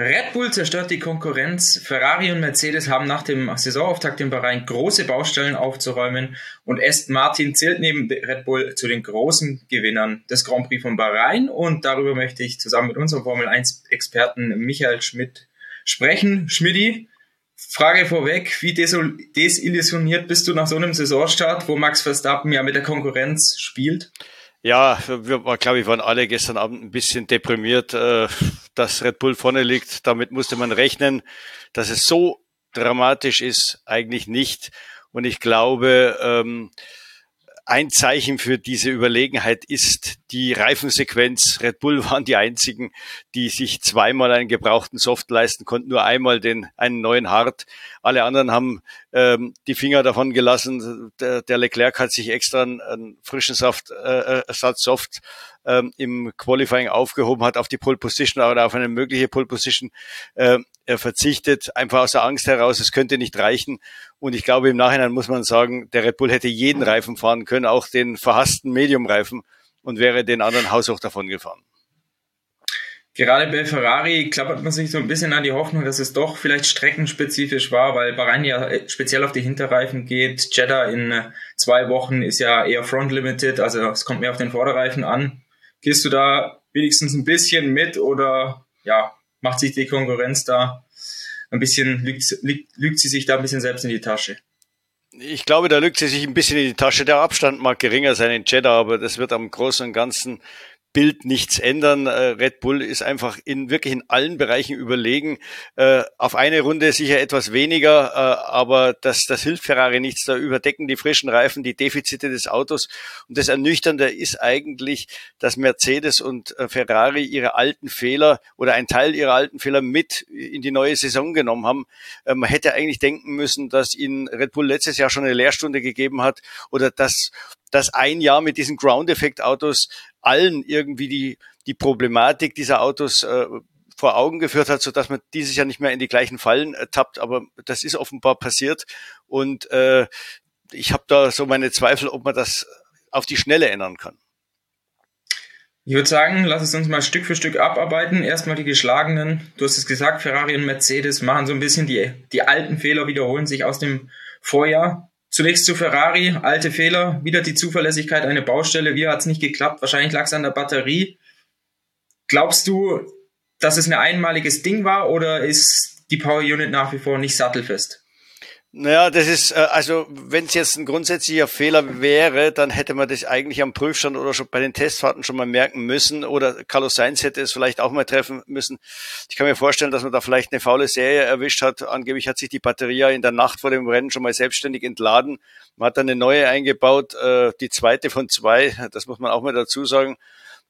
Red Bull zerstört die Konkurrenz. Ferrari und Mercedes haben nach dem Saisonauftakt in Bahrain große Baustellen aufzuräumen und Aston Martin zählt neben Red Bull zu den großen Gewinnern des Grand Prix von Bahrain und darüber möchte ich zusammen mit unserem Formel 1 Experten Michael Schmidt sprechen. Schmidti, Frage vorweg, wie desillusioniert bist du nach so einem Saisonstart, wo Max Verstappen ja mit der Konkurrenz spielt? Ja, wir, glaube ich, waren alle gestern Abend ein bisschen deprimiert, äh, dass Red Bull vorne liegt. Damit musste man rechnen. Dass es so dramatisch ist, eigentlich nicht. Und ich glaube, ähm, ein Zeichen für diese Überlegenheit ist die Reifensequenz. Red Bull waren die einzigen, die sich zweimal einen gebrauchten Soft leisten konnten, nur einmal den einen neuen Hard. Alle anderen haben ähm, die Finger davon gelassen. Der, der Leclerc hat sich extra einen, einen frischen Saft, äh, Ersatz Soft ähm, im Qualifying aufgehoben, hat auf die Pole Position oder auf eine mögliche Pole Position äh, verzichtet, einfach aus der Angst heraus, es könnte nicht reichen. Und ich glaube, im Nachhinein muss man sagen, der Red Bull hätte jeden Reifen fahren können, auch den verhassten Medium-Reifen und wäre den anderen haushoch davon gefahren. Gerade bei Ferrari klappert man sich so ein bisschen an die Hoffnung, dass es doch vielleicht streckenspezifisch war, weil Bahrain ja speziell auf die Hinterreifen geht. Jeddah in zwei Wochen ist ja eher Front Limited, also es kommt mehr auf den Vorderreifen an. Gehst du da wenigstens ein bisschen mit oder ja, macht sich die Konkurrenz da ein bisschen, lügt, lügt, lügt sie sich da ein bisschen selbst in die Tasche? Ich glaube, da lügt sie sich ein bisschen in die Tasche. Der Abstand mag geringer sein in Jeddah, aber das wird am Großen und Ganzen Bild nichts ändern. Äh, Red Bull ist einfach in wirklich in allen Bereichen überlegen. Äh, auf eine Runde sicher etwas weniger, äh, aber das, das hilft Ferrari nichts. Da überdecken die frischen Reifen die Defizite des Autos. Und das Ernüchternde ist eigentlich, dass Mercedes und Ferrari ihre alten Fehler oder ein Teil ihrer alten Fehler mit in die neue Saison genommen haben. Man hätte eigentlich denken müssen, dass ihnen Red Bull letztes Jahr schon eine Lehrstunde gegeben hat oder dass dass ein Jahr mit diesen Ground-Effekt-Autos allen irgendwie die, die Problematik dieser Autos äh, vor Augen geführt hat, so dass man dieses Jahr nicht mehr in die gleichen Fallen äh, tappt. Aber das ist offenbar passiert. Und äh, ich habe da so meine Zweifel, ob man das auf die Schnelle ändern kann. Ich würde sagen, lass es uns mal Stück für Stück abarbeiten. Erstmal die geschlagenen. Du hast es gesagt, Ferrari und Mercedes machen so ein bisschen die, die alten Fehler, wiederholen sich aus dem Vorjahr. Zunächst zu Ferrari, alte Fehler, wieder die Zuverlässigkeit, eine Baustelle, wie hat es nicht geklappt? Wahrscheinlich lag es an der Batterie. Glaubst du, dass es ein einmaliges Ding war oder ist die Power Unit nach wie vor nicht sattelfest? Naja, das ist, äh, also wenn es jetzt ein grundsätzlicher Fehler wäre, dann hätte man das eigentlich am Prüfstand oder schon bei den Testfahrten schon mal merken müssen oder Carlos Sainz hätte es vielleicht auch mal treffen müssen. Ich kann mir vorstellen, dass man da vielleicht eine faule Serie erwischt hat. Angeblich hat sich die Batterie ja in der Nacht vor dem Rennen schon mal selbstständig entladen. Man hat dann eine neue eingebaut, äh, die zweite von zwei, das muss man auch mal dazu sagen.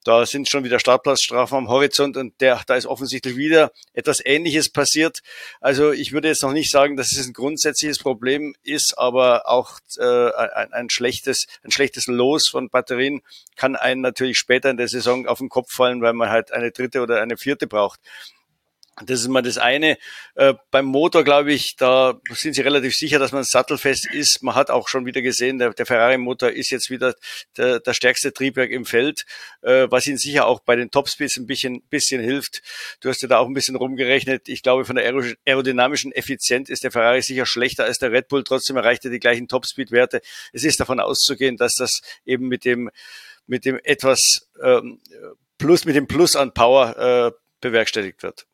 Da sind schon wieder Startplatzstrafen am Horizont und der, da ist offensichtlich wieder etwas Ähnliches passiert. Also ich würde jetzt noch nicht sagen, dass es ein grundsätzliches Problem ist, aber auch äh, ein, ein schlechtes, ein schlechtes Los von Batterien kann einen natürlich später in der Saison auf den Kopf fallen, weil man halt eine dritte oder eine vierte braucht. Das ist mal das eine. Äh, beim Motor, glaube ich, da sind sie relativ sicher, dass man sattelfest ist. Man hat auch schon wieder gesehen, der, der Ferrari-Motor ist jetzt wieder der, der stärkste Triebwerk im Feld, äh, was ihnen sicher auch bei den Topspeeds ein bisschen, bisschen hilft. Du hast ja da auch ein bisschen rumgerechnet. Ich glaube, von der aerodynamischen Effizienz ist der Ferrari sicher schlechter als der Red Bull. Trotzdem erreicht er die gleichen Topspeed-Werte. Es ist davon auszugehen, dass das eben mit dem, mit dem etwas ähm, Plus, mit dem Plus an Power äh, bewerkstelligt wird.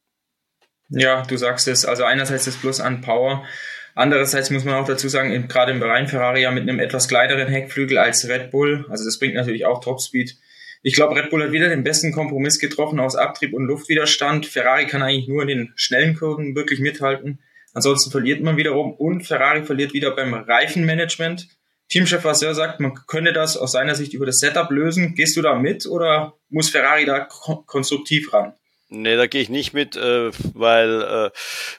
Ja, du sagst es. Also einerseits das Plus an Power. Andererseits muss man auch dazu sagen, gerade im Bereich Ferrari ja mit einem etwas kleineren Heckflügel als Red Bull. Also das bringt natürlich auch Topspeed. Ich glaube, Red Bull hat wieder den besten Kompromiss getroffen aus Abtrieb und Luftwiderstand. Ferrari kann eigentlich nur in den schnellen Kurven wirklich mithalten. Ansonsten verliert man wiederum und Ferrari verliert wieder beim Reifenmanagement. Teamchef Vasseur sagt, man könne das aus seiner Sicht über das Setup lösen. Gehst du da mit oder muss Ferrari da konstruktiv ran? Nee, da gehe ich nicht mit, äh, weil, äh,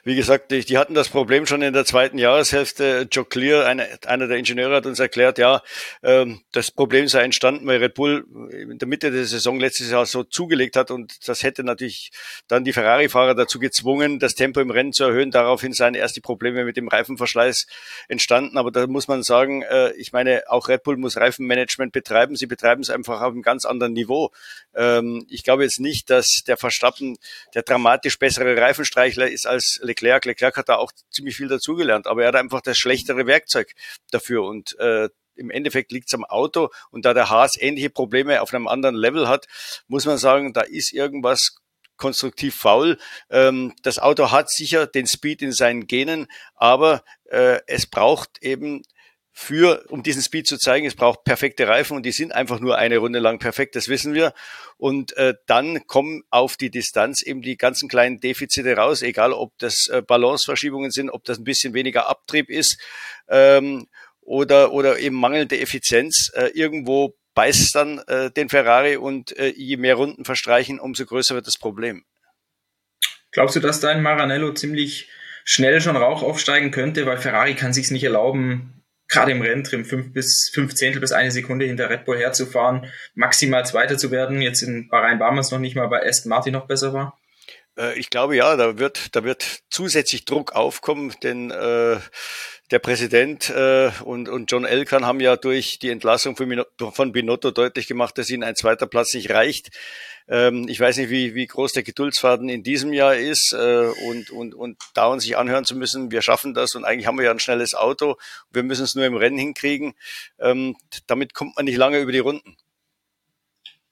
wie gesagt, die, hatten das Problem schon in der zweiten Jahreshälfte. Joe Clear, eine, einer der Ingenieure, hat uns erklärt, ja, ähm, das Problem sei entstanden, weil Red Bull in der Mitte der Saison letztes Jahr so zugelegt hat und das hätte natürlich dann die Ferrari-Fahrer dazu gezwungen, das Tempo im Rennen zu erhöhen. Daraufhin seien erst die Probleme mit dem Reifenverschleiß entstanden. Aber da muss man sagen, äh, ich meine, auch Red Bull muss Reifenmanagement betreiben. Sie betreiben es einfach auf einem ganz anderen Niveau. Ähm, ich glaube jetzt nicht, dass der Verstappen Verstappen der dramatisch bessere Reifenstreichler ist als Leclerc. Leclerc hat da auch ziemlich viel dazugelernt, aber er hat einfach das schlechtere Werkzeug dafür und äh, im Endeffekt liegt es am Auto und da der Haas ähnliche Probleme auf einem anderen Level hat, muss man sagen, da ist irgendwas konstruktiv faul. Ähm, das Auto hat sicher den Speed in seinen Genen, aber äh, es braucht eben für, um diesen Speed zu zeigen, es braucht perfekte Reifen und die sind einfach nur eine Runde lang perfekt, das wissen wir. Und äh, dann kommen auf die Distanz eben die ganzen kleinen Defizite raus, egal ob das äh, Balanceverschiebungen sind, ob das ein bisschen weniger Abtrieb ist ähm, oder, oder eben mangelnde Effizienz. Äh, irgendwo beißt dann äh, den Ferrari und äh, je mehr Runden verstreichen, umso größer wird das Problem. Glaubst du, dass da ein Maranello ziemlich schnell schon Rauch aufsteigen könnte, weil Ferrari kann sich nicht erlauben, gerade im Renntrim fünf bis fünf Zehntel bis eine Sekunde hinter Red Bull herzufahren, maximal Zweiter zu werden. Jetzt in Bahrain es noch nicht mal, weil Aston Martin noch besser war. Äh, ich glaube ja, da wird, da wird zusätzlich Druck aufkommen, denn äh, der Präsident äh, und, und John Elkan haben ja durch die Entlassung von, von Binotto deutlich gemacht, dass ihnen ein zweiter Platz nicht reicht. Ähm, ich weiß nicht, wie, wie groß der Geduldsfaden in diesem Jahr ist äh, und, und, und dauernd sich anhören zu müssen, wir schaffen das und eigentlich haben wir ja ein schnelles Auto, wir müssen es nur im Rennen hinkriegen. Ähm, damit kommt man nicht lange über die Runden.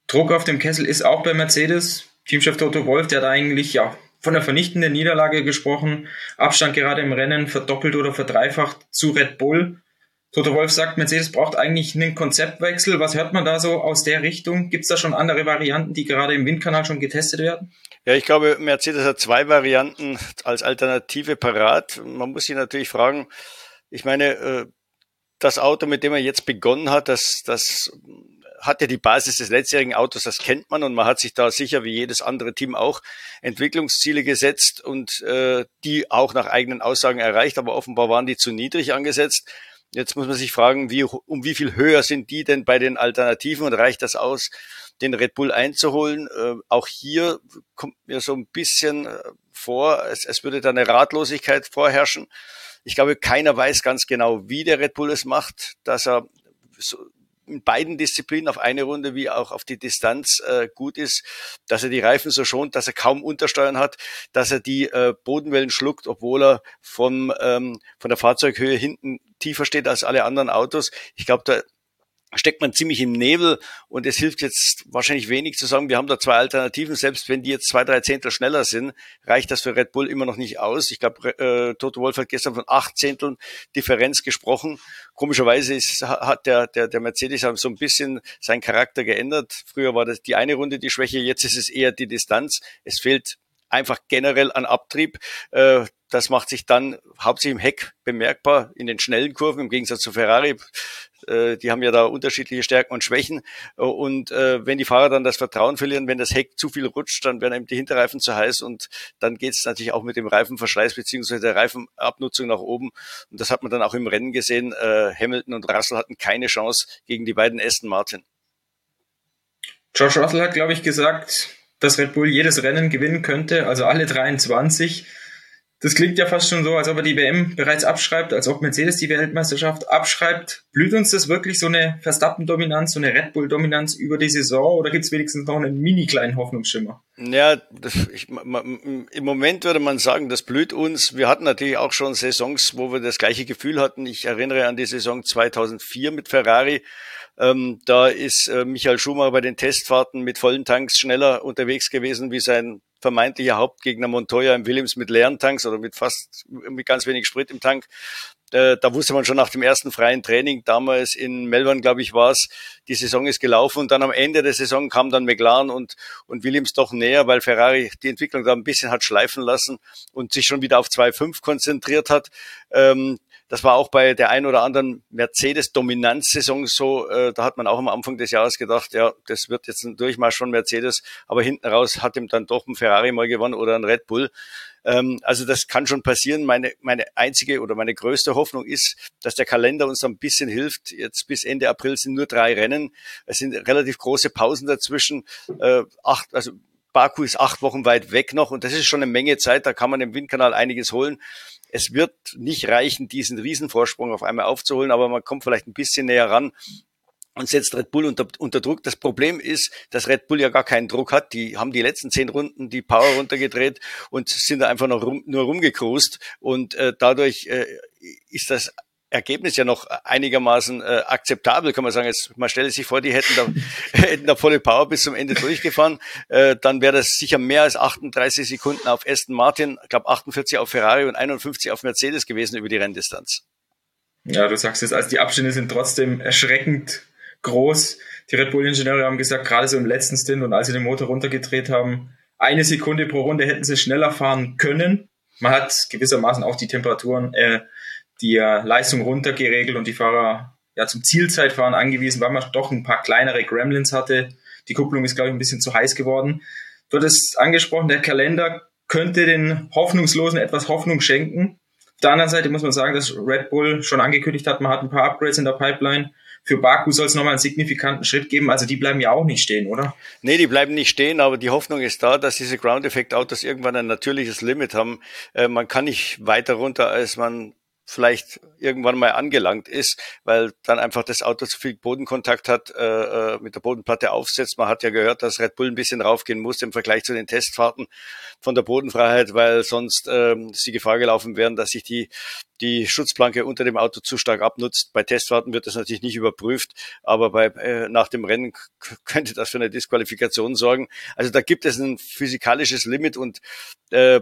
Druck auf dem Kessel ist auch bei Mercedes. Teamchef Toto Wolf, der hat eigentlich ja von der vernichtenden Niederlage gesprochen. Abstand gerade im Rennen verdoppelt oder verdreifacht zu Red Bull. Toto Wolf sagt, Mercedes braucht eigentlich einen Konzeptwechsel. Was hört man da so aus der Richtung? Gibt es da schon andere Varianten, die gerade im Windkanal schon getestet werden? Ja, ich glaube, Mercedes hat zwei Varianten als Alternative parat. Man muss sich natürlich fragen, ich meine, äh, das Auto, mit dem er jetzt begonnen hat, das, das hat ja die Basis des letztjährigen Autos, das kennt man und man hat sich da sicher wie jedes andere Team auch Entwicklungsziele gesetzt und äh, die auch nach eigenen Aussagen erreicht, aber offenbar waren die zu niedrig angesetzt. Jetzt muss man sich fragen, wie, um wie viel höher sind die denn bei den Alternativen und reicht das aus, den Red Bull einzuholen? Äh, auch hier kommt mir so ein bisschen äh, vor, es, es würde da eine Ratlosigkeit vorherrschen. Ich glaube, keiner weiß ganz genau, wie der Red Bull es macht, dass er so, in beiden Disziplinen auf eine Runde wie auch auf die Distanz äh, gut ist, dass er die Reifen so schont, dass er kaum Untersteuern hat, dass er die äh, Bodenwellen schluckt, obwohl er vom, ähm, von der Fahrzeughöhe hinten tiefer steht als alle anderen Autos. Ich glaube, da steckt man ziemlich im Nebel und es hilft jetzt wahrscheinlich wenig zu sagen, wir haben da zwei Alternativen, selbst wenn die jetzt zwei, drei Zehntel schneller sind, reicht das für Red Bull immer noch nicht aus. Ich glaube, äh, Toto Wolf hat gestern von acht Zehnteln Differenz gesprochen. Komischerweise ist, hat der, der, der Mercedes so ein bisschen seinen Charakter geändert. Früher war das die eine Runde die Schwäche, jetzt ist es eher die Distanz. Es fehlt einfach generell an Abtrieb. Äh, das macht sich dann hauptsächlich im Heck bemerkbar in den schnellen Kurven im Gegensatz zu Ferrari. Äh, die haben ja da unterschiedliche Stärken und Schwächen. Und äh, wenn die Fahrer dann das Vertrauen verlieren, wenn das Heck zu viel rutscht, dann werden eben die Hinterreifen zu heiß und dann geht es natürlich auch mit dem Reifenverschleiß beziehungsweise der Reifenabnutzung nach oben. Und das hat man dann auch im Rennen gesehen. Hamilton und Russell hatten keine Chance gegen die beiden Aston Martin. George Russell hat, glaube ich, gesagt, dass Red Bull jedes Rennen gewinnen könnte, also alle 23. Das klingt ja fast schon so, als ob er die WM bereits abschreibt, als ob Mercedes die Weltmeisterschaft abschreibt. Blüht uns das wirklich so eine Verstappen-Dominanz, so eine Red Bull-Dominanz über die Saison oder gibt es wenigstens noch einen mini kleinen Hoffnungsschimmer? Ja, das, ich, im Moment würde man sagen, das blüht uns. Wir hatten natürlich auch schon Saisons, wo wir das gleiche Gefühl hatten. Ich erinnere an die Saison 2004 mit Ferrari ähm, da ist äh, Michael Schumacher bei den Testfahrten mit vollen Tanks schneller unterwegs gewesen wie sein vermeintlicher Hauptgegner Montoya im Williams mit leeren Tanks oder mit fast mit ganz wenig Sprit im Tank. Äh, da wusste man schon nach dem ersten freien Training, damals in Melbourne, glaube ich, war es, die Saison ist gelaufen und dann am Ende der Saison kam dann McLaren und, und Williams doch näher, weil Ferrari die Entwicklung da ein bisschen hat schleifen lassen und sich schon wieder auf 2.5 konzentriert hat. Ähm, das war auch bei der ein oder anderen Mercedes-Dominanzsaison so. Äh, da hat man auch am Anfang des Jahres gedacht, ja, das wird jetzt ein Durchmarsch von Mercedes, aber hinten raus hat ihm dann doch ein Ferrari mal gewonnen oder ein Red Bull. Ähm, also das kann schon passieren. Meine, meine einzige oder meine größte Hoffnung ist, dass der Kalender uns ein bisschen hilft. Jetzt bis Ende April sind nur drei Rennen. Es sind relativ große Pausen dazwischen. Äh, acht, also Baku ist acht Wochen weit weg noch und das ist schon eine Menge Zeit. Da kann man im Windkanal einiges holen. Es wird nicht reichen, diesen Riesenvorsprung auf einmal aufzuholen, aber man kommt vielleicht ein bisschen näher ran. und setzt Red Bull unter, unter Druck. Das Problem ist, dass Red Bull ja gar keinen Druck hat. Die haben die letzten zehn Runden die Power runtergedreht und sind da einfach noch rum, nur rumgekrust. Und äh, dadurch äh, ist das Ergebnis ja noch einigermaßen äh, akzeptabel, kann man sagen. Jetzt, man stelle sich vor, die hätten da, hätten da volle Power bis zum Ende durchgefahren, äh, dann wäre das sicher mehr als 38 Sekunden auf Aston Martin, ich glaube 48 auf Ferrari und 51 auf Mercedes gewesen über die Renndistanz. Ja, du sagst es, also die Abstände sind trotzdem erschreckend groß. Die Red Bull-Ingenieure haben gesagt, gerade so im letzten Stint und als sie den Motor runtergedreht haben, eine Sekunde pro Runde hätten sie schneller fahren können. Man hat gewissermaßen auch die Temperaturen, äh, die Leistung runtergeregelt und die Fahrer ja zum Zielzeitfahren angewiesen, weil man doch ein paar kleinere Gremlins hatte. Die Kupplung ist, glaube ich, ein bisschen zu heiß geworden. Du hattest angesprochen, der Kalender könnte den Hoffnungslosen etwas Hoffnung schenken. Auf der anderen Seite muss man sagen, dass Red Bull schon angekündigt hat, man hat ein paar Upgrades in der Pipeline für Baku soll es nochmal einen signifikanten Schritt geben. Also die bleiben ja auch nicht stehen, oder? Nee, die bleiben nicht stehen, aber die Hoffnung ist da, dass diese Ground-Effekt-Autos irgendwann ein natürliches Limit haben. Äh, man kann nicht weiter runter, als man vielleicht irgendwann mal angelangt ist, weil dann einfach das Auto zu viel Bodenkontakt hat, äh, äh, mit der Bodenplatte aufsetzt. Man hat ja gehört, dass Red Bull ein bisschen raufgehen muss im Vergleich zu den Testfahrten von der Bodenfreiheit, weil sonst äh, sie Gefahr gelaufen wären, dass sich die, die Schutzplanke unter dem Auto zu stark abnutzt. Bei Testfahrten wird das natürlich nicht überprüft, aber bei, äh, nach dem Rennen könnte das für eine Disqualifikation sorgen. Also da gibt es ein physikalisches Limit und äh,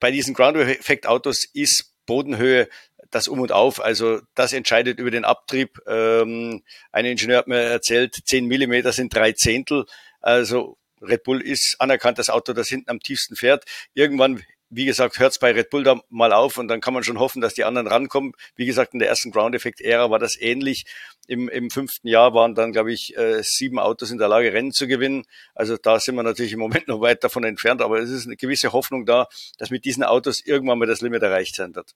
bei diesen Ground-Effekt-Autos ist Bodenhöhe das Um und Auf. Also das entscheidet über den Abtrieb. Ähm, ein Ingenieur hat mir erzählt, 10 Millimeter sind drei Zehntel. Also Red Bull ist anerkannt das Auto, das hinten am tiefsten fährt. Irgendwann wie gesagt, hört's bei Red Bull da mal auf und dann kann man schon hoffen, dass die anderen rankommen. Wie gesagt, in der ersten Ground-Effekt-Ära war das ähnlich. Im, Im fünften Jahr waren dann, glaube ich, äh, sieben Autos in der Lage, Rennen zu gewinnen. Also da sind wir natürlich im Moment noch weit davon entfernt, aber es ist eine gewisse Hoffnung da, dass mit diesen Autos irgendwann mal das Limit erreicht sein wird.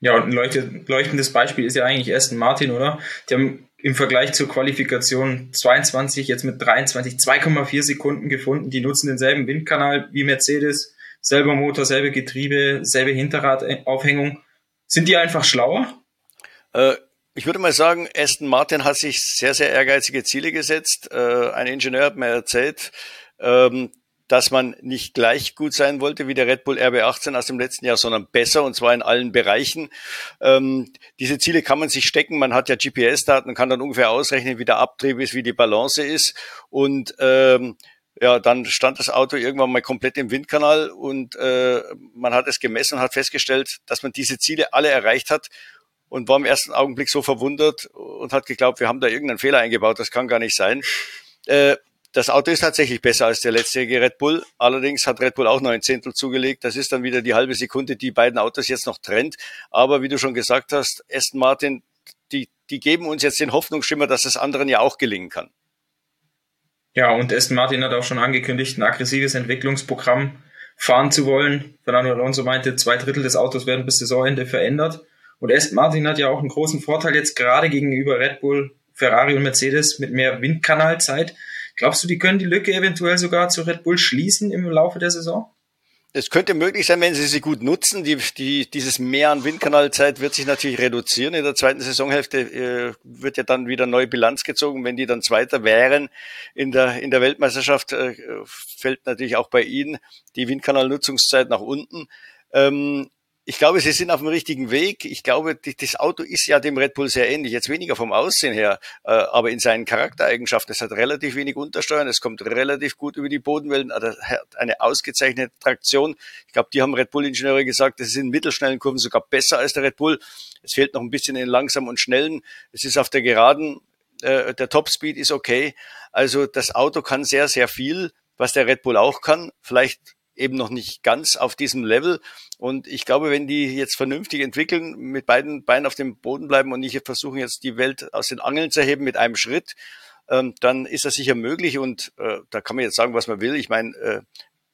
Ja, und ein leuchtendes Beispiel ist ja eigentlich Aston Martin, oder? Die haben im Vergleich zur Qualifikation 22 jetzt mit 23 2,4 Sekunden gefunden. Die nutzen denselben Windkanal wie Mercedes, selber Motor, selbe Getriebe, selbe Hinterradaufhängung. Sind die einfach schlauer? Äh, ich würde mal sagen, Aston Martin hat sich sehr, sehr ehrgeizige Ziele gesetzt. Äh, ein Ingenieur hat mir erzählt, ähm, dass man nicht gleich gut sein wollte wie der Red Bull RB18 aus dem letzten Jahr, sondern besser und zwar in allen Bereichen. Ähm, diese Ziele kann man sich stecken. Man hat ja GPS-Daten, kann dann ungefähr ausrechnen, wie der Abtrieb ist, wie die Balance ist und ähm, ja, dann stand das Auto irgendwann mal komplett im Windkanal und äh, man hat es gemessen und hat festgestellt, dass man diese Ziele alle erreicht hat und war im ersten Augenblick so verwundert und hat geglaubt, wir haben da irgendeinen Fehler eingebaut, das kann gar nicht sein. Äh, das Auto ist tatsächlich besser als der letztjährige Red Bull. Allerdings hat Red Bull auch neun Zehntel zugelegt. Das ist dann wieder die halbe Sekunde, die beiden Autos jetzt noch trennt. Aber wie du schon gesagt hast, Aston Martin, die, die geben uns jetzt den Hoffnungsschimmer, dass es anderen ja auch gelingen kann. Ja, und Aston Martin hat auch schon angekündigt, ein aggressives Entwicklungsprogramm fahren zu wollen. Fernando Alonso meinte, zwei Drittel des Autos werden bis Saisonende verändert. Und Aston Martin hat ja auch einen großen Vorteil jetzt gerade gegenüber Red Bull, Ferrari und Mercedes mit mehr Windkanalzeit. Glaubst du, die können die Lücke eventuell sogar zu Red Bull schließen im Laufe der Saison? Es könnte möglich sein, wenn sie sie gut nutzen. Die, die, dieses Mehr an Windkanalzeit wird sich natürlich reduzieren. In der zweiten Saisonhälfte äh, wird ja dann wieder neue Bilanz gezogen. Wenn die dann Zweiter wären in der, in der Weltmeisterschaft, äh, fällt natürlich auch bei ihnen die Windkanalnutzungszeit nach unten. Ähm, ich glaube, sie sind auf dem richtigen Weg. Ich glaube, das Auto ist ja dem Red Bull sehr ähnlich. Jetzt weniger vom Aussehen her, äh, aber in seinen Charaktereigenschaften. Es hat relativ wenig Untersteuern, es kommt relativ gut über die Bodenwellen, hat eine ausgezeichnete Traktion. Ich glaube, die haben Red Bull-Ingenieure gesagt, das ist in mittelschnellen Kurven sogar besser als der Red Bull. Es fehlt noch ein bisschen in den langsamen und schnellen. Es ist auf der Geraden, äh, der Topspeed ist okay. Also das Auto kann sehr, sehr viel, was der Red Bull auch kann. Vielleicht eben noch nicht ganz auf diesem Level. Und ich glaube, wenn die jetzt vernünftig entwickeln, mit beiden Beinen auf dem Boden bleiben und nicht versuchen jetzt die Welt aus den Angeln zu heben mit einem Schritt, ähm, dann ist das sicher möglich. Und äh, da kann man jetzt sagen, was man will. Ich meine, äh,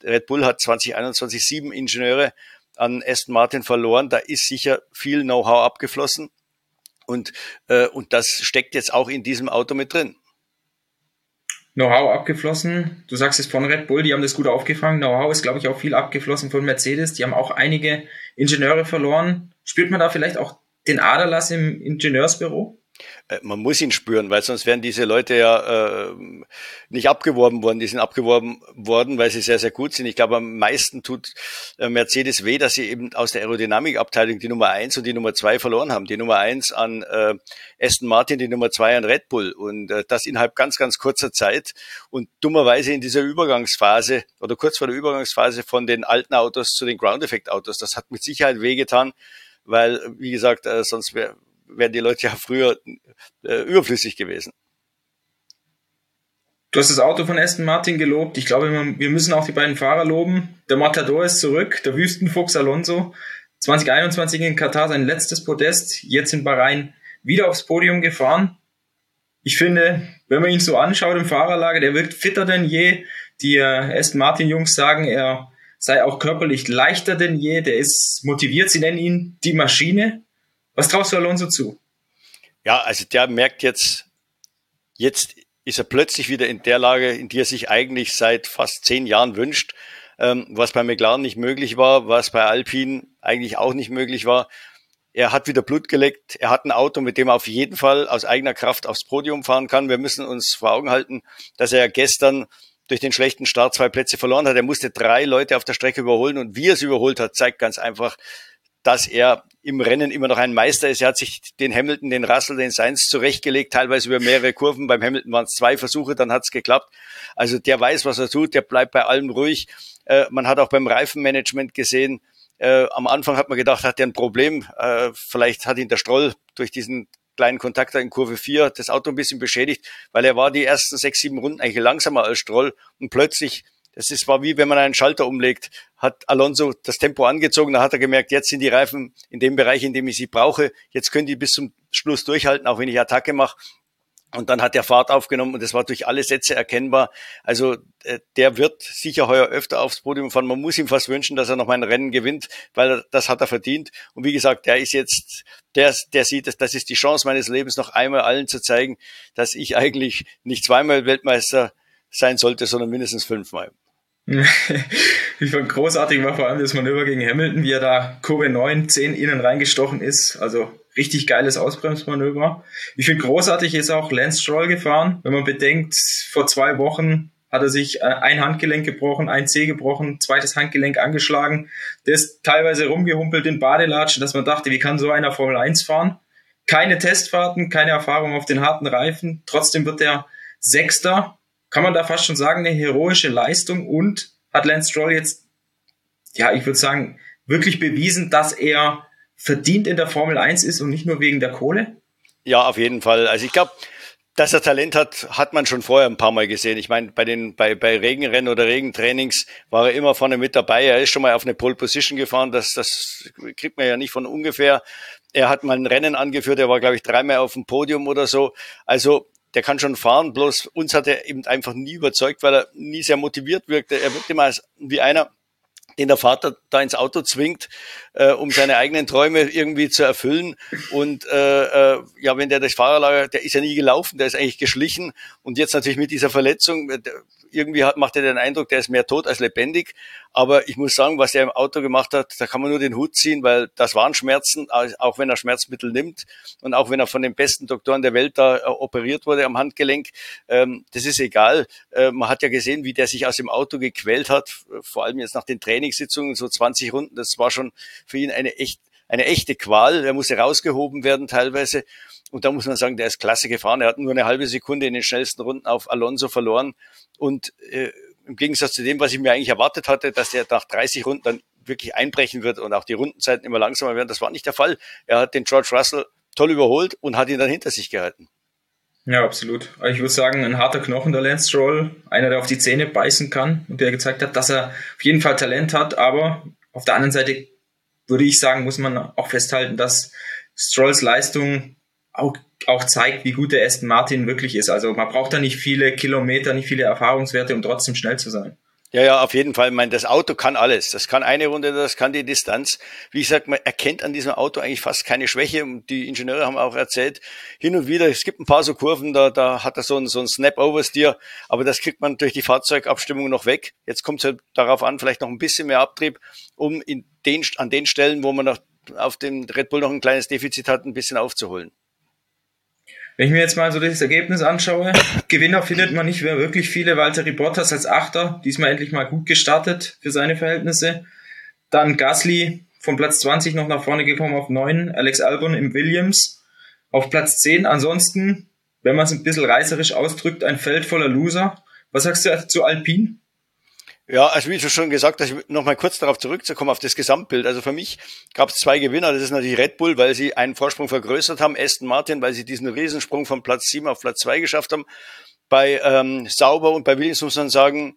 Red Bull hat 2021 sieben Ingenieure an Aston Martin verloren. Da ist sicher viel Know-how abgeflossen. Und, äh, und das steckt jetzt auch in diesem Auto mit drin. Know-how abgeflossen. Du sagst es von Red Bull, die haben das gut aufgefangen. Know-how ist, glaube ich, auch viel abgeflossen von Mercedes. Die haben auch einige Ingenieure verloren. Spürt man da vielleicht auch den Aderlass im Ingenieursbüro? Äh, man muss ihn spüren, weil sonst wären diese Leute ja äh, nicht abgeworben worden. Die sind abgeworben worden, weil sie sehr, sehr gut sind. Ich glaube, am meisten tut äh, Mercedes weh, dass sie eben aus der Aerodynamikabteilung die Nummer eins und die Nummer zwei verloren haben. Die Nummer eins an äh, Aston Martin, die Nummer zwei an Red Bull. Und äh, das innerhalb ganz, ganz kurzer Zeit. Und dummerweise in dieser Übergangsphase oder kurz vor der Übergangsphase von den alten Autos zu den Ground-Effekt-Autos. Das hat mit Sicherheit wehgetan, weil, wie gesagt, äh, sonst wäre wären die Leute ja früher äh, überflüssig gewesen. Du hast das Auto von Aston Martin gelobt. Ich glaube, wir müssen auch die beiden Fahrer loben. Der Matador ist zurück, der Wüstenfuchs Alonso. 2021 in Katar sein letztes Podest, jetzt in Bahrain wieder aufs Podium gefahren. Ich finde, wenn man ihn so anschaut im Fahrerlager, der wirkt fitter denn je. Die äh, Aston Martin Jungs sagen, er sei auch körperlich leichter denn je. Der ist motiviert, sie nennen ihn die Maschine. Was traust du Alonso zu? Ja, also der merkt jetzt, jetzt ist er plötzlich wieder in der Lage, in die er sich eigentlich seit fast zehn Jahren wünscht, ähm, was bei McLaren nicht möglich war, was bei Alpine eigentlich auch nicht möglich war. Er hat wieder Blut geleckt. Er hat ein Auto, mit dem er auf jeden Fall aus eigener Kraft aufs Podium fahren kann. Wir müssen uns vor Augen halten, dass er gestern durch den schlechten Start zwei Plätze verloren hat. Er musste drei Leute auf der Strecke überholen und wie er es überholt hat, zeigt ganz einfach, dass er im Rennen immer noch ein Meister ist. Er hat sich den Hamilton, den Russell, den Sainz zurechtgelegt, teilweise über mehrere Kurven. Beim Hamilton waren es zwei Versuche, dann hat es geklappt. Also der weiß, was er tut, der bleibt bei allem ruhig. Äh, man hat auch beim Reifenmanagement gesehen, äh, am Anfang hat man gedacht, hat er ein Problem. Äh, vielleicht hat ihn der Stroll durch diesen kleinen Kontakt in Kurve 4 das Auto ein bisschen beschädigt, weil er war die ersten sechs, sieben Runden eigentlich langsamer als Stroll und plötzlich das ist, war wie wenn man einen Schalter umlegt. Hat Alonso das Tempo angezogen, da hat er gemerkt, jetzt sind die Reifen in dem Bereich, in dem ich sie brauche. Jetzt können die bis zum Schluss durchhalten, auch wenn ich Attacke mache. Und dann hat er Fahrt aufgenommen und das war durch alle Sätze erkennbar. Also äh, der wird sicher heuer öfter aufs Podium fahren. Man muss ihm fast wünschen, dass er noch mal ein Rennen gewinnt, weil das hat er verdient. Und wie gesagt, der ist jetzt, der, der sieht, das ist die Chance meines Lebens, noch einmal allen zu zeigen, dass ich eigentlich nicht zweimal Weltmeister sein sollte, sondern mindestens fünfmal. ich fand großartig war vor allem das Manöver gegen Hamilton, wie er da Kurve 9, 10 innen reingestochen ist. Also richtig geiles Ausbremsmanöver. Ich finde großartig ist auch Lance Stroll gefahren. Wenn man bedenkt, vor zwei Wochen hat er sich äh, ein Handgelenk gebrochen, ein Zeh gebrochen, zweites Handgelenk angeschlagen. Der ist teilweise rumgehumpelt in Badelatschen, dass man dachte, wie kann so einer Formel 1 fahren? Keine Testfahrten, keine Erfahrung auf den harten Reifen. Trotzdem wird er Sechster kann man da fast schon sagen, eine heroische Leistung und hat Lance Stroll jetzt, ja, ich würde sagen, wirklich bewiesen, dass er verdient in der Formel 1 ist und nicht nur wegen der Kohle? Ja, auf jeden Fall. Also ich glaube, dass er Talent hat, hat man schon vorher ein paar Mal gesehen. Ich meine, bei den bei, bei Regenrennen oder Regentrainings war er immer vorne mit dabei. Er ist schon mal auf eine Pole Position gefahren. Das, das kriegt man ja nicht von ungefähr. Er hat mal ein Rennen angeführt. Er war, glaube ich, dreimal auf dem Podium oder so. Also der kann schon fahren, bloß uns hat er eben einfach nie überzeugt, weil er nie sehr motiviert wirkte. Er wirkte immer wie einer, den der Vater da ins Auto zwingt, äh, um seine eigenen Träume irgendwie zu erfüllen. Und äh, äh, ja, wenn der das Fahrerlager, der ist ja nie gelaufen, der ist eigentlich geschlichen. Und jetzt natürlich mit dieser Verletzung, äh, irgendwie hat, macht er den Eindruck, der ist mehr tot als lebendig. Aber ich muss sagen, was er im Auto gemacht hat, da kann man nur den Hut ziehen, weil das waren Schmerzen, auch wenn er Schmerzmittel nimmt und auch wenn er von den besten Doktoren der Welt da äh, operiert wurde am Handgelenk. Ähm, das ist egal. Äh, man hat ja gesehen, wie der sich aus dem Auto gequält hat, vor allem jetzt nach den Trainingssitzungen, so 20 Runden. Das war schon für ihn eine echt eine echte Qual. Er musste rausgehoben werden teilweise. Und da muss man sagen, der ist klasse gefahren. Er hat nur eine halbe Sekunde in den schnellsten Runden auf Alonso verloren. Und äh, im Gegensatz zu dem, was ich mir eigentlich erwartet hatte, dass er nach 30 Runden dann wirklich einbrechen wird und auch die Rundenzeiten immer langsamer werden, das war nicht der Fall. Er hat den George Russell toll überholt und hat ihn dann hinter sich gehalten. Ja, absolut. Ich würde sagen, ein harter Knochen der Lance Stroll, einer, der auf die Zähne beißen kann und der gezeigt hat, dass er auf jeden Fall Talent hat, aber auf der anderen Seite würde ich sagen, muss man auch festhalten, dass Strolls Leistung auch, auch zeigt, wie gut der Aston Martin wirklich ist. Also man braucht da nicht viele Kilometer, nicht viele Erfahrungswerte, um trotzdem schnell zu sein. Ja, ja, auf jeden Fall. Ich meine, das Auto kann alles. Das kann eine Runde, das kann die Distanz. Wie gesagt, man erkennt an diesem Auto eigentlich fast keine Schwäche. Und die Ingenieure haben auch erzählt, hin und wieder, es gibt ein paar so Kurven, da, da hat er so ein, so ein Snap-Oversteer, aber das kriegt man durch die Fahrzeugabstimmung noch weg. Jetzt kommt es halt darauf an, vielleicht noch ein bisschen mehr Abtrieb, um in den, an den Stellen, wo man noch auf dem Red Bull noch ein kleines Defizit hat, ein bisschen aufzuholen. Wenn ich mir jetzt mal so das Ergebnis anschaue, Gewinner findet man nicht mehr wirklich viele. Walter Bottas als Achter, diesmal endlich mal gut gestartet für seine Verhältnisse. Dann Gasly von Platz 20 noch nach vorne gekommen auf 9, Alex Albon im Williams auf Platz 10. Ansonsten, wenn man es ein bisschen reißerisch ausdrückt, ein Feld voller Loser. Was sagst du zu Alpine? Ja, also wie du schon gesagt hast, noch mal kurz darauf zurückzukommen, auf das Gesamtbild. Also für mich gab es zwei Gewinner. Das ist natürlich Red Bull, weil sie einen Vorsprung vergrößert haben, Aston Martin, weil sie diesen Riesensprung von Platz 7 auf Platz 2 geschafft haben. Bei ähm, Sauber und bei Williams muss man sagen,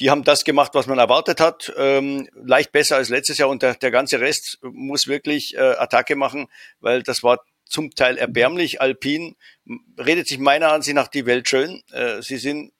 die haben das gemacht, was man erwartet hat, ähm, leicht besser als letztes Jahr und der, der ganze Rest muss wirklich äh, Attacke machen, weil das war zum Teil erbärmlich. Alpin redet sich meiner Ansicht nach die Welt schön. Äh, sie sind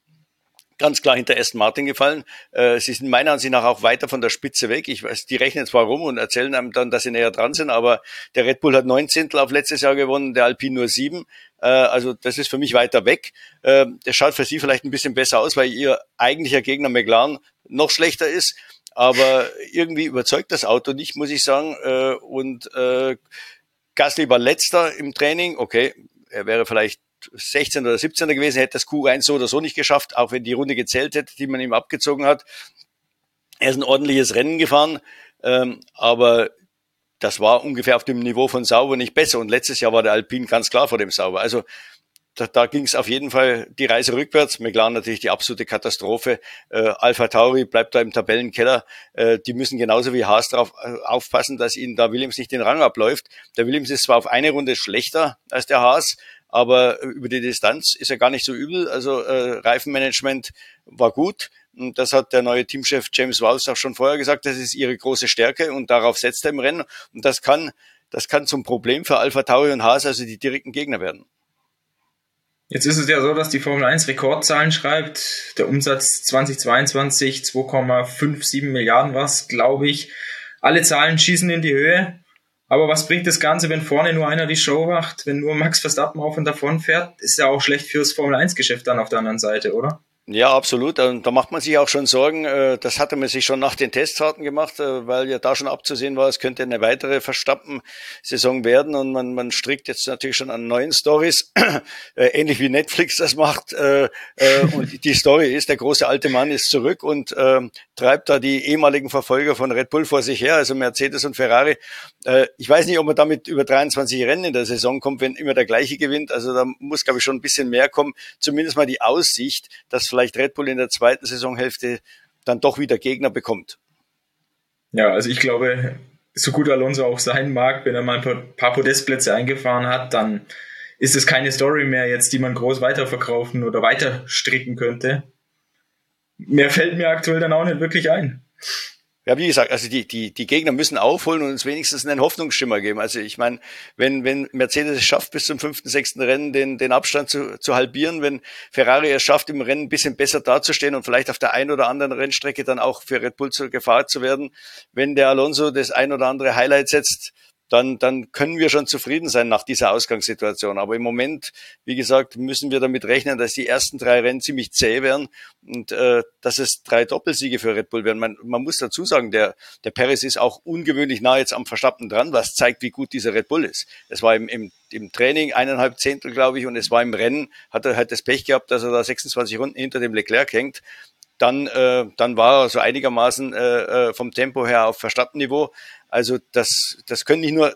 ganz klar hinter Aston Martin gefallen. Äh, sie sind meiner Ansicht nach auch weiter von der Spitze weg. Ich weiß, die rechnen zwar rum und erzählen einem dann, dass sie näher dran sind, aber der Red Bull hat neun Zehntel auf letztes Jahr gewonnen, der Alpine nur sieben. Äh, also das ist für mich weiter weg. Äh, das schaut für sie vielleicht ein bisschen besser aus, weil ihr eigentlicher Gegner McLaren noch schlechter ist. Aber irgendwie überzeugt das Auto nicht, muss ich sagen. Äh, und äh, Gasly war letzter im Training. Okay, er wäre vielleicht 16 oder 17 gewesen, hätte das Q1 so oder so nicht geschafft, auch wenn die Runde gezählt hätte, die man ihm abgezogen hat. Er ist ein ordentliches Rennen gefahren, ähm, aber das war ungefähr auf dem Niveau von Sauber nicht besser. Und letztes Jahr war der Alpine ganz klar vor dem Sauber. Also da, da ging es auf jeden Fall die Reise rückwärts. McLaren natürlich die absolute Katastrophe. Äh, Alpha Tauri bleibt da im Tabellenkeller. Äh, die müssen genauso wie Haas darauf äh, aufpassen, dass ihnen da Williams nicht den Rang abläuft. Der Williams ist zwar auf eine Runde schlechter als der Haas, aber über die Distanz ist er gar nicht so übel. Also äh, Reifenmanagement war gut. Und das hat der neue Teamchef James Walsh auch schon vorher gesagt. Das ist ihre große Stärke und darauf setzt er im Rennen. Und das kann, das kann zum Problem für Alpha Tauri und Haas, also die direkten Gegner werden. Jetzt ist es ja so, dass die Formel 1 Rekordzahlen schreibt. Der Umsatz 2022 2,57 Milliarden was, glaube ich. Alle Zahlen schießen in die Höhe. Aber was bringt das Ganze, wenn vorne nur einer die Show macht, wenn nur Max Verstappen auf und davon fährt? Ist ja auch schlecht fürs Formel 1 Geschäft dann auf der anderen Seite, oder? Ja, absolut. Und da macht man sich auch schon Sorgen. Äh, das hatte man sich schon nach den Testfahrten gemacht, äh, weil ja da schon abzusehen war, es könnte eine weitere Verstappen-Saison werden. Und man, man strickt jetzt natürlich schon an neuen Stories, äh, ähnlich wie Netflix das macht. Und die Story ist, der große alte Mann ist zurück und ähm, treibt da die ehemaligen Verfolger von Red Bull vor sich her, also Mercedes und Ferrari. Ich weiß nicht, ob man damit über 23 Rennen in der Saison kommt, wenn immer der gleiche gewinnt. Also da muss, glaube ich, schon ein bisschen mehr kommen. Zumindest mal die Aussicht, dass vielleicht Red Bull in der zweiten Saisonhälfte dann doch wieder Gegner bekommt. Ja, also ich glaube, so gut Alonso auch sein mag, wenn er mal ein paar Podestplätze eingefahren hat, dann ist es keine Story mehr jetzt, die man groß weiterverkaufen oder weiter stricken könnte. Mehr fällt mir aktuell dann auch nicht wirklich ein. Ja, wie gesagt, also die, die, die Gegner müssen aufholen und uns wenigstens einen Hoffnungsschimmer geben. Also ich meine, wenn, wenn Mercedes es schafft, bis zum fünften, sechsten Rennen den, den Abstand zu, zu halbieren, wenn Ferrari es schafft, im Rennen ein bisschen besser dazustehen und vielleicht auf der einen oder anderen Rennstrecke dann auch für Red Bull zur Gefahr zu werden, wenn der Alonso das ein oder andere Highlight setzt, dann, dann können wir schon zufrieden sein nach dieser Ausgangssituation. Aber im Moment, wie gesagt, müssen wir damit rechnen, dass die ersten drei Rennen ziemlich zäh werden und äh, dass es drei Doppelsiege für Red Bull werden. Man, man muss dazu sagen, der, der Perez ist auch ungewöhnlich nah jetzt am Verstappen dran, was zeigt, wie gut dieser Red Bull ist. Es war im, im, im Training eineinhalb Zehntel, glaube ich, und es war im Rennen, hat er halt das Pech gehabt, dass er da 26 Runden hinter dem Leclerc hängt dann, äh, dann war er so einigermaßen äh, äh vom Tempo her auf Verstappenniveau. Also das, das können nicht nur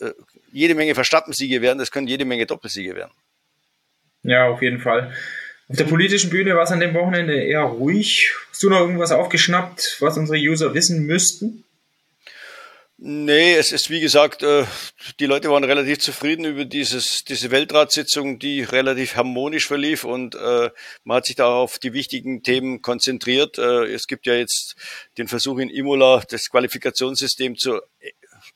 äh, jede Menge Verstappensiege werden, das können jede Menge Doppelsiege werden. Ja, auf jeden Fall. Auf der politischen Bühne war es an dem Wochenende eher ruhig. Hast du noch irgendwas aufgeschnappt, was unsere User wissen müssten? Nee, es ist wie gesagt, äh, die Leute waren relativ zufrieden über dieses, diese Weltratssitzung, die relativ harmonisch verlief und äh, man hat sich da auf die wichtigen Themen konzentriert. Äh, es gibt ja jetzt den Versuch in Imola, das Qualifikationssystem zu,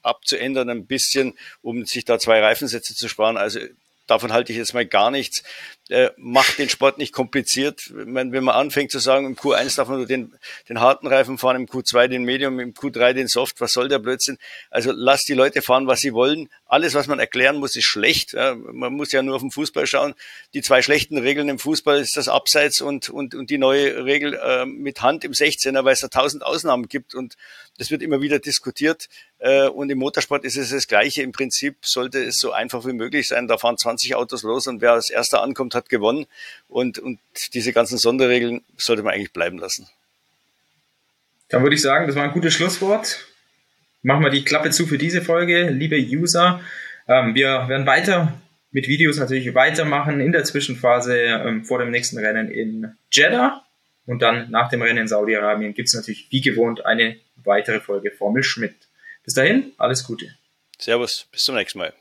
abzuändern ein bisschen, um sich da zwei Reifensätze zu sparen. Also davon halte ich jetzt mal gar nichts. Äh, macht den Sport nicht kompliziert. Wenn, wenn man anfängt zu sagen, im Q1 darf man nur den, den harten Reifen fahren, im Q2 den Medium, im Q3 den Soft, was soll der Blödsinn? Also lasst die Leute fahren, was sie wollen. Alles, was man erklären muss, ist schlecht. Ja, man muss ja nur auf den Fußball schauen. Die zwei schlechten Regeln im Fußball ist das Abseits und, und, und die neue Regel äh, mit Hand im 16er, weil es da tausend Ausnahmen gibt und das wird immer wieder diskutiert. Äh, und im Motorsport ist es das Gleiche. Im Prinzip sollte es so einfach wie möglich sein. Da fahren 20 Autos los und wer als erster ankommt, hat gewonnen. Und, und diese ganzen Sonderregeln sollte man eigentlich bleiben lassen. Dann würde ich sagen, das war ein gutes Schlusswort. Machen wir die Klappe zu für diese Folge, liebe User. Ähm, wir werden weiter mit Videos natürlich weitermachen in der Zwischenphase ähm, vor dem nächsten Rennen in Jeddah. Und dann nach dem Rennen in Saudi-Arabien gibt es natürlich wie gewohnt eine weitere Folge Formel Schmidt. Bis dahin, alles Gute. Servus, bis zum nächsten Mal.